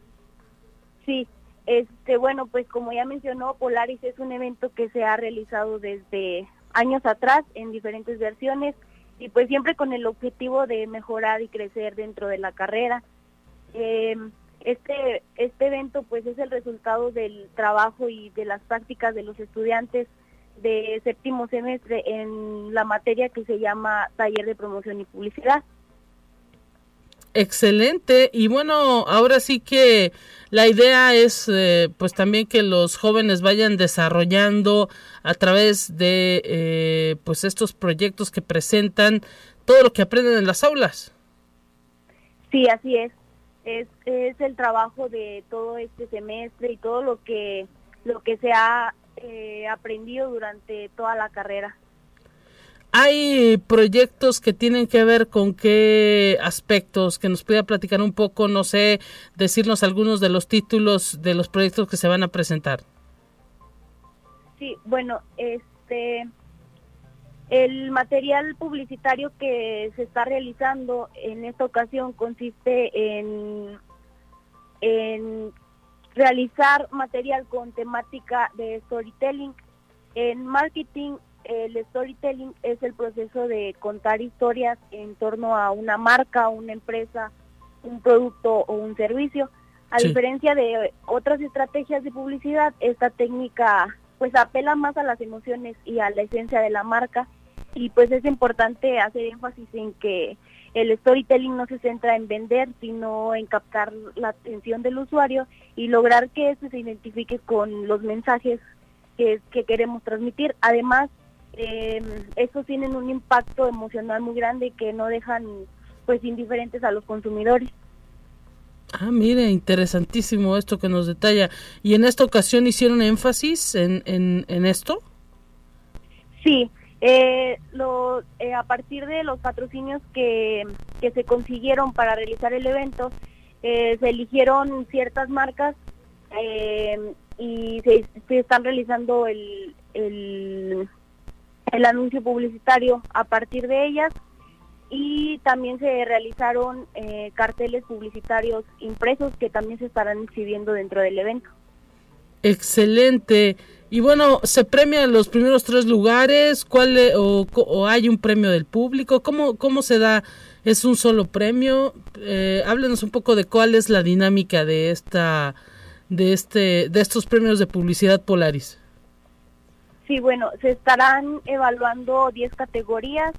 Sí, este bueno, pues como ya mencionó, Polaris es un evento que se ha realizado desde años atrás en diferentes versiones y pues siempre con el objetivo de mejorar y crecer dentro de la carrera. Eh, este, este evento pues es el resultado del trabajo y de las prácticas de los estudiantes de séptimo semestre en la materia que se llama taller de promoción y publicidad. Excelente. Y bueno, ahora sí que la idea es eh, pues también que los jóvenes vayan desarrollando a través de eh, pues estos proyectos que presentan todo lo que aprenden en las aulas. Sí, así es. Es, es el trabajo de todo este semestre y todo lo que lo que se ha eh, aprendido durante toda la carrera. Hay proyectos que tienen que ver con qué aspectos, que nos pueda platicar un poco, no sé, decirnos algunos de los títulos de los proyectos que se van a presentar. Sí, bueno, este el material publicitario que se está realizando en esta ocasión consiste en, en realizar material con temática de storytelling. En marketing el storytelling es el proceso de contar historias en torno a una marca, una empresa, un producto o un servicio. A diferencia de otras estrategias de publicidad, esta técnica pues apela más a las emociones y a la esencia de la marca y pues es importante hacer énfasis en que el storytelling no se centra en vender, sino en captar la atención del usuario y lograr que éste se identifique con los mensajes que, que queremos transmitir. Además, eh, estos tienen un impacto emocional muy grande que no dejan pues indiferentes a los consumidores. Ah, mire, interesantísimo esto que nos detalla. ¿Y en esta ocasión hicieron énfasis en, en, esto? Sí, eh, lo, eh, a partir de los patrocinios que, que, se consiguieron para realizar el evento, eh, se eligieron ciertas marcas y se, se, están realizando el, el, el anuncio publicitario a partir de ellas y también se realizaron eh, carteles publicitarios impresos que también se estarán exhibiendo dentro del evento. Excelente. Y bueno, ¿se premian los primeros tres lugares? ¿Cuál o, hay un premio del público? ¿Cómo, cómo se da? ¿Es un solo premio? Eh, háblenos un poco de cuál es la dinámica de esta de este de estos premios de publicidad Polaris. Sí, bueno, se estarán evaluando 10 categorías,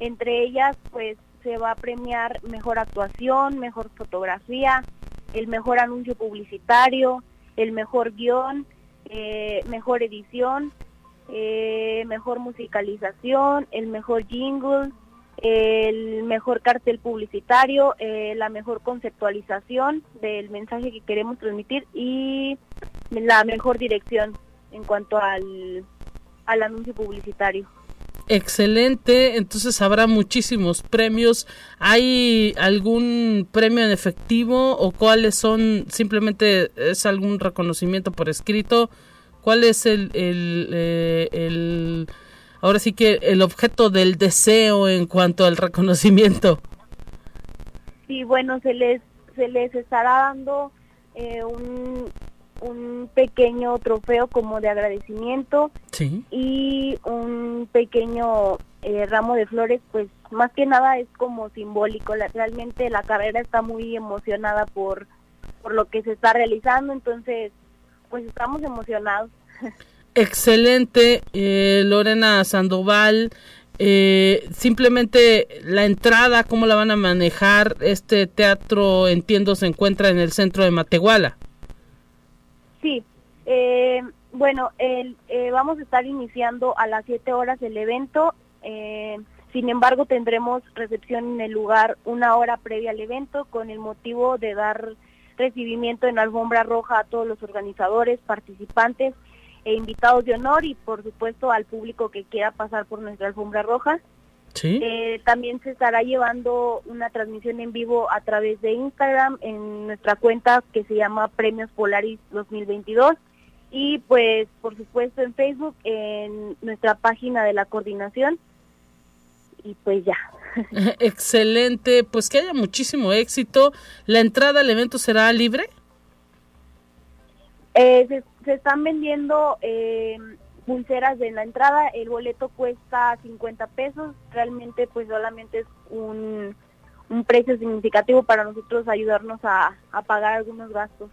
entre ellas pues se va a premiar mejor actuación, mejor fotografía, el mejor anuncio publicitario, el mejor guion, eh, mejor edición, eh, mejor musicalización, el mejor jingle, el mejor cartel publicitario, eh, la mejor conceptualización del mensaje que queremos transmitir y la mejor dirección en cuanto al, al anuncio publicitario. Excelente, entonces habrá muchísimos premios. ¿Hay algún premio en efectivo o cuáles son? Simplemente es algún reconocimiento por escrito. ¿Cuál es el, el, eh, el ahora sí que el objeto del deseo en cuanto al reconocimiento? Sí, bueno, se les se les estará dando eh, un, un pequeño trofeo como de agradecimiento y un pequeño eh, ramo de flores, pues más que nada es como simbólico. realmente la carrera está muy emocionada por, por lo que se está realizando, entonces pues estamos emocionados. Excelente, eh, Lorena Sandoval. Eh, simplemente la entrada, ¿cómo la van a manejar? Este teatro, entiendo, se encuentra en el centro de Matehuala. Sí, eh, bueno, eh, vamos a estar iniciando a las 7 horas el evento. Eh, sin embargo, tendremos recepción en el lugar una hora previa al evento con el motivo de dar recibimiento en alfombra roja a todos los organizadores, participantes e invitados de honor y por supuesto al público que quiera pasar por nuestra alfombra roja. Eh, también se estará llevando una transmisión en vivo a través de Instagram en nuestra cuenta que se llama Premios Polaris 2022 y pues por supuesto en Facebook en nuestra página de la coordinación y pues ya. [laughs] Excelente, pues que haya muchísimo éxito. ¿La entrada al evento será libre? Eh, se, se, están vendiendo eh, pulseras de la entrada, el boleto cuesta 50 pesos, realmente pues solamente es un, un precio significativo para nosotros ayudarnos a, a pagar algunos gastos.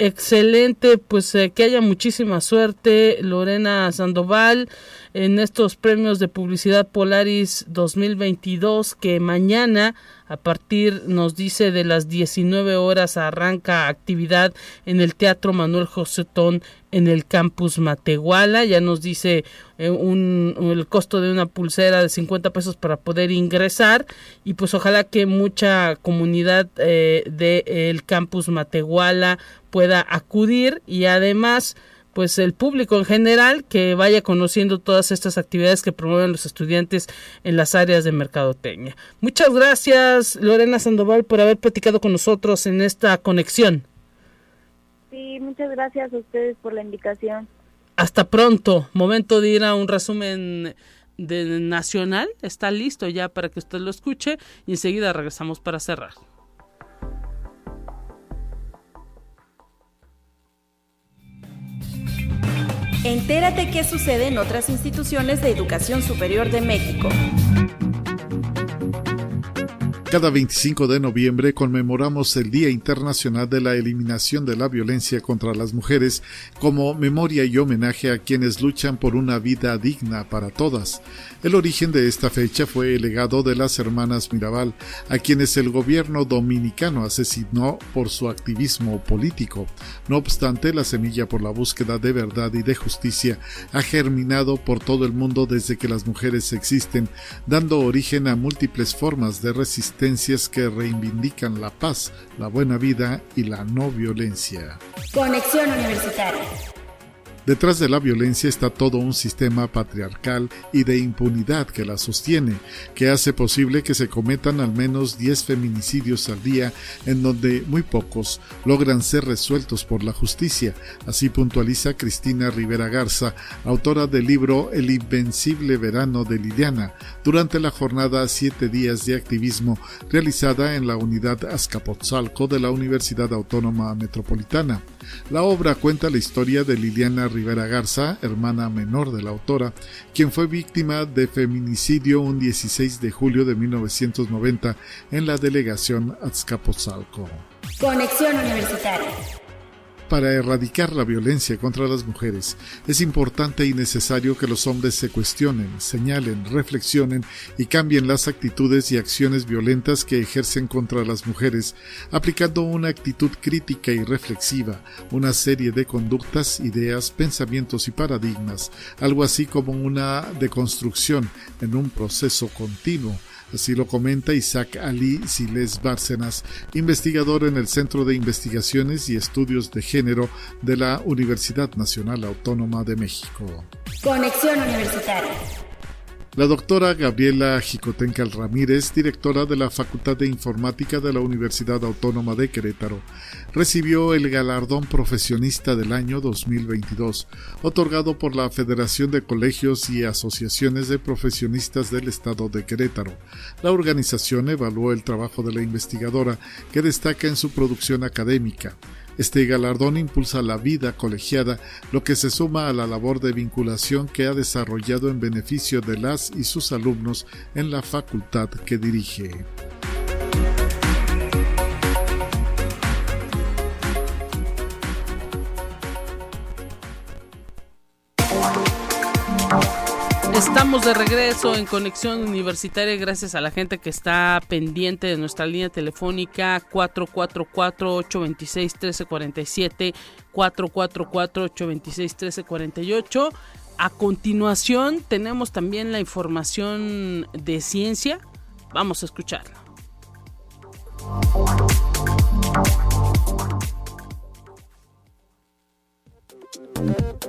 Excelente, pues eh, que haya muchísima suerte, Lorena Sandoval, en estos premios de publicidad Polaris 2022, que mañana, a partir, nos dice, de las 19 horas, arranca actividad en el Teatro Manuel Josetón en el campus Matehuala. Ya nos dice eh, un, el costo de una pulsera de 50 pesos para poder ingresar. Y pues ojalá que mucha comunidad eh, del campus Matehuala pueda acudir y además pues el público en general que vaya conociendo todas estas actividades que promueven los estudiantes en las áreas de mercadotecnia. Muchas gracias Lorena Sandoval por haber platicado con nosotros en esta conexión. Sí, muchas gracias a ustedes por la invitación. Hasta pronto. Momento de ir a un resumen de nacional. Está listo ya para que usted lo escuche y enseguida regresamos para cerrar. Entérate qué sucede en otras instituciones de educación superior de México. Cada 25 de noviembre conmemoramos el Día Internacional de la Eliminación de la Violencia contra las Mujeres como memoria y homenaje a quienes luchan por una vida digna para todas. El origen de esta fecha fue el legado de las hermanas Mirabal, a quienes el gobierno dominicano asesinó por su activismo político. No obstante, la semilla por la búsqueda de verdad y de justicia ha germinado por todo el mundo desde que las mujeres existen, dando origen a múltiples formas de resistencias que reivindican la paz, la buena vida y la no violencia. Conexión Universitaria. Detrás de la violencia está todo un sistema patriarcal y de impunidad que la sostiene, que hace posible que se cometan al menos 10 feminicidios al día, en donde muy pocos logran ser resueltos por la justicia. Así puntualiza Cristina Rivera Garza, autora del libro El Invencible Verano de Liliana, durante la jornada Siete Días de Activismo realizada en la unidad Azcapotzalco de la Universidad Autónoma Metropolitana. La obra cuenta la historia de Liliana Rivera Garza, hermana menor de la autora, quien fue víctima de feminicidio un 16 de julio de 1990 en la delegación Azcapotzalco. Conexión Universitaria. Para erradicar la violencia contra las mujeres, es importante y necesario que los hombres se cuestionen, señalen, reflexionen y cambien las actitudes y acciones violentas que ejercen contra las mujeres, aplicando una actitud crítica y reflexiva, una serie de conductas, ideas, pensamientos y paradigmas, algo así como una deconstrucción en un proceso continuo Así lo comenta Isaac Ali Siles Bárcenas, investigador en el Centro de Investigaciones y Estudios de Género de la Universidad Nacional Autónoma de México. Conexión Universitaria. La doctora Gabriela Jicotencal Ramírez, directora de la Facultad de Informática de la Universidad Autónoma de Querétaro, recibió el galardón profesionista del año 2022, otorgado por la Federación de Colegios y Asociaciones de Profesionistas del Estado de Querétaro. La organización evaluó el trabajo de la investigadora, que destaca en su producción académica, este galardón impulsa la vida colegiada, lo que se suma a la labor de vinculación que ha desarrollado en beneficio de las y sus alumnos en la facultad que dirige. Estamos de regreso en Conexión Universitaria gracias a la gente que está pendiente de nuestra línea telefónica 444-826-1347, 444-826-1348. A continuación tenemos también la información de ciencia. Vamos a escucharla.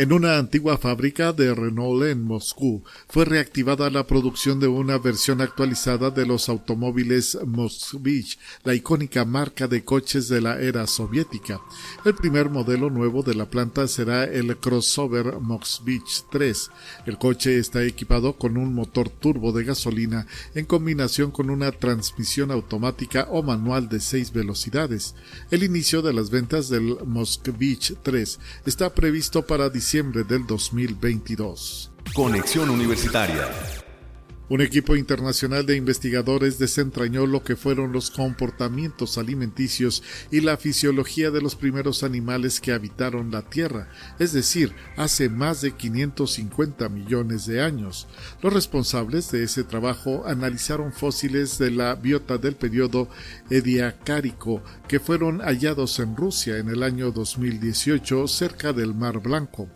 En una antigua fábrica de Renault en Moscú fue reactivada la producción de una versión actualizada de los automóviles Moskvich, la icónica marca de coches de la era soviética. El primer modelo nuevo de la planta será el crossover Moskvich 3. El coche está equipado con un motor turbo de gasolina en combinación con una transmisión automática o manual de seis velocidades. El inicio de las ventas del Moskvich 3 está previsto para diciembre del 2022. Conexión Universitaria. Un equipo internacional de investigadores desentrañó lo que fueron los comportamientos alimenticios y la fisiología de los primeros animales que habitaron la Tierra, es decir, hace más de 550 millones de años. Los responsables de ese trabajo analizaron fósiles de la biota del periodo Ediacárico que fueron hallados en Rusia en el año 2018 cerca del Mar Blanco.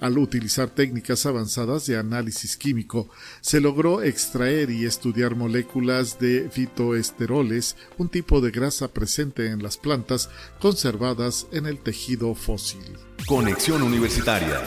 Al utilizar técnicas avanzadas de análisis químico, se logró extraer y estudiar moléculas de fitoesteroles, un tipo de grasa presente en las plantas conservadas en el tejido fósil. Conexión Universitaria.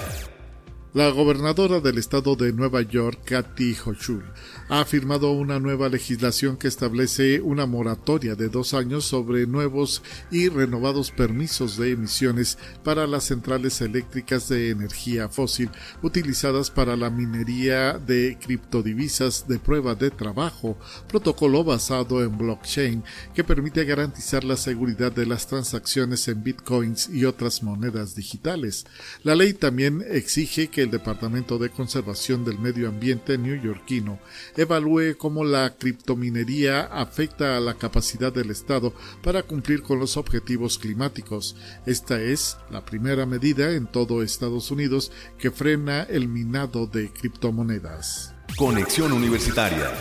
La gobernadora del estado de Nueva York, Kathy Hochul, ha firmado una nueva legislación que establece una moratoria de dos años sobre nuevos y renovados permisos de emisiones para las centrales eléctricas de energía fósil utilizadas para la minería de criptodivisas de prueba de trabajo, protocolo basado en blockchain que permite garantizar la seguridad de las transacciones en bitcoins y otras monedas digitales. La ley también exige que el Departamento de Conservación del Medio Ambiente neoyorquino evalúe cómo la criptominería afecta a la capacidad del Estado para cumplir con los objetivos climáticos. Esta es la primera medida en todo Estados Unidos que frena el minado de criptomonedas. Conexión Universitaria.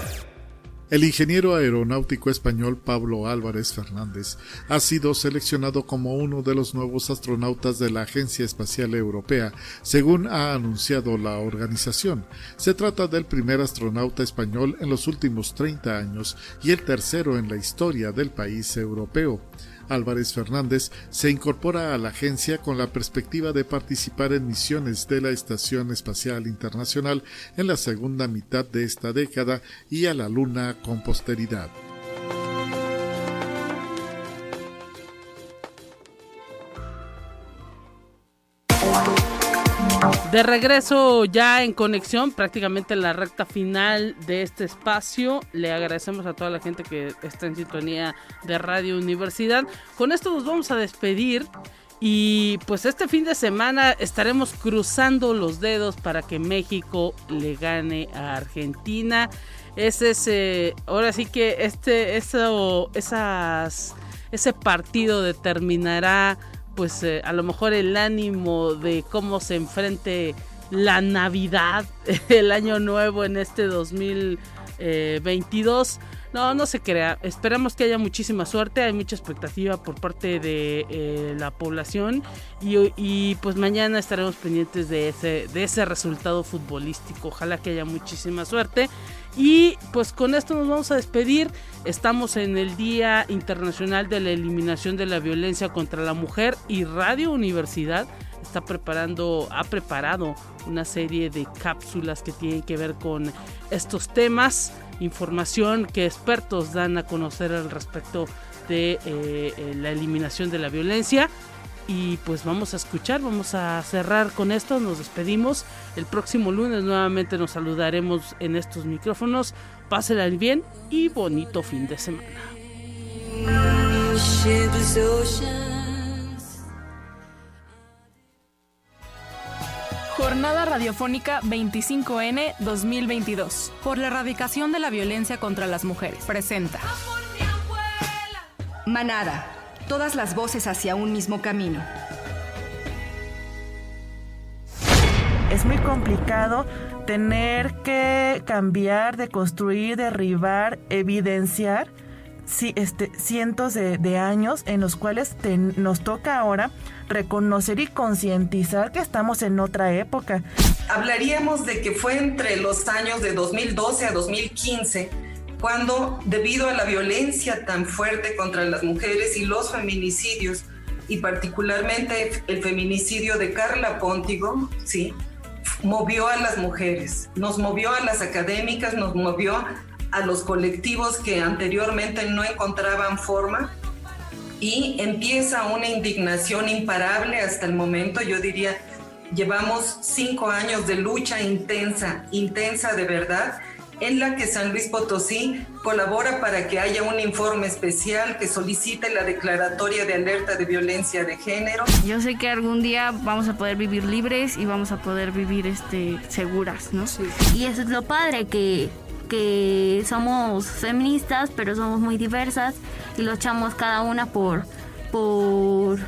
El ingeniero aeronáutico español Pablo Álvarez Fernández ha sido seleccionado como uno de los nuevos astronautas de la Agencia Espacial Europea, según ha anunciado la organización. Se trata del primer astronauta español en los últimos 30 años y el tercero en la historia del país europeo. Álvarez Fernández se incorpora a la agencia con la perspectiva de participar en misiones de la Estación Espacial Internacional en la segunda mitad de esta década y a la Luna con posteridad. De regreso ya en conexión, prácticamente en la recta final de este espacio. Le agradecemos a toda la gente que está en sintonía de Radio Universidad. Con esto nos vamos a despedir Y pues este fin de semana estaremos cruzando los dedos para que México le gane a Argentina. Ese es, eh, ahora sí que este, eso, esas, ese partido determinará pues eh, a lo mejor el ánimo de cómo se enfrente la Navidad, [laughs] el año nuevo en este 2022. No, no se crea. Esperamos que haya muchísima suerte. Hay mucha expectativa por parte de eh, la población. Y, pues mañana estaremos pendientes de ese, de ese resultado futbolístico. Ojalá que haya muchísima suerte. Y pues con esto nos vamos a despedir. Estamos en el Día Internacional de la Eliminación de la Violencia contra la Mujer y Radio Universidad está preparando, ha preparado una serie de cápsulas que tienen que ver con estos temas información que expertos dan a conocer al respecto de eh, eh, la eliminación de la violencia. Y pues vamos a escuchar, vamos a cerrar con esto, nos despedimos. El próximo lunes nuevamente nos saludaremos en estos micrófonos. Pásenla bien y bonito fin de semana. Jornada Radiofónica 25N 2022. Por la erradicación de la violencia contra las mujeres. Presenta. Manada. Todas las voces hacia un mismo camino. Es muy complicado tener que cambiar, deconstruir, derribar, evidenciar sí, este, cientos de, años en los cuales nos toca ahora reconocer y concientizar que estamos en otra época. Hablaríamos de que fue entre los años de 2012 a 2015 cuando debido a la violencia tan fuerte contra las mujeres y los feminicidios y particularmente el feminicidio de Carla Póntigo, sí, movió a las mujeres, nos movió a las académicas, nos movió a los colectivos que anteriormente no encontraban forma y empieza una indignación imparable hasta el momento. Yo diría, llevamos cinco años de lucha intensa, intensa de verdad, en la que San Luis Potosí colabora para que haya un informe especial que solicite la declaratoria de alerta de violencia de género. Yo sé que algún día vamos a poder vivir libres y vamos a poder vivir este, seguras, ¿no? Y eso es lo padre, que que somos feministas, pero somos muy diversas y luchamos cada una por, por,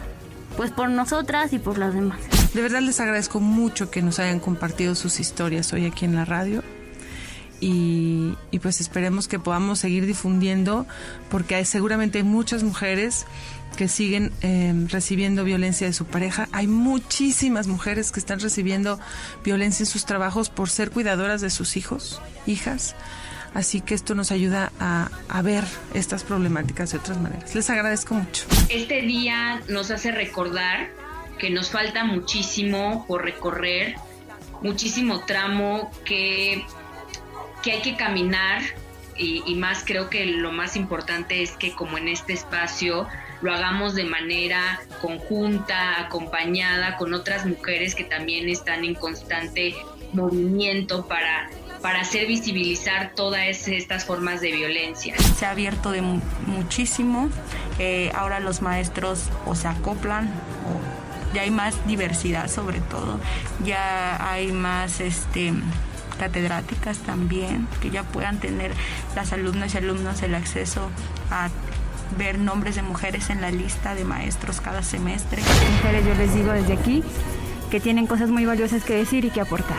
pues por nosotras y por las demás. De verdad les agradezco mucho que nos hayan compartido sus historias hoy aquí en la radio. Y, pues esperemos que podamos seguir difundiendo porque hay, seguramente hay muchas mujeres que siguen em, recibiendo violencia de su pareja. Hay muchísimas mujeres que están recibiendo violencia en sus trabajos por ser cuidadoras de sus hijos, hijas. Así que esto nos ayuda a, a, ver estas problemáticas de otras maneras. Les agradezco mucho. Este día nos hace recordar que nos falta muchísimo por recorrer, muchísimo tramo que, que hay que caminar y, y más creo que lo más importante es que como en este espacio lo hagamos de manera conjunta, acompañada con otras mujeres que también están en constante movimiento para para hacer visibilizar todas estas formas de violencia. Se ha abierto de muchísimo, eh, ahora los maestros o se acoplan o ya hay más diversidad sobre todo, ya hay más este catedráticas también, que ya puedan tener las alumnas y alumnos el acceso a ver nombres de mujeres en la lista de maestros cada semestre. Mujeres, yo les digo desde aquí que tienen cosas muy valiosas que decir y que aportar.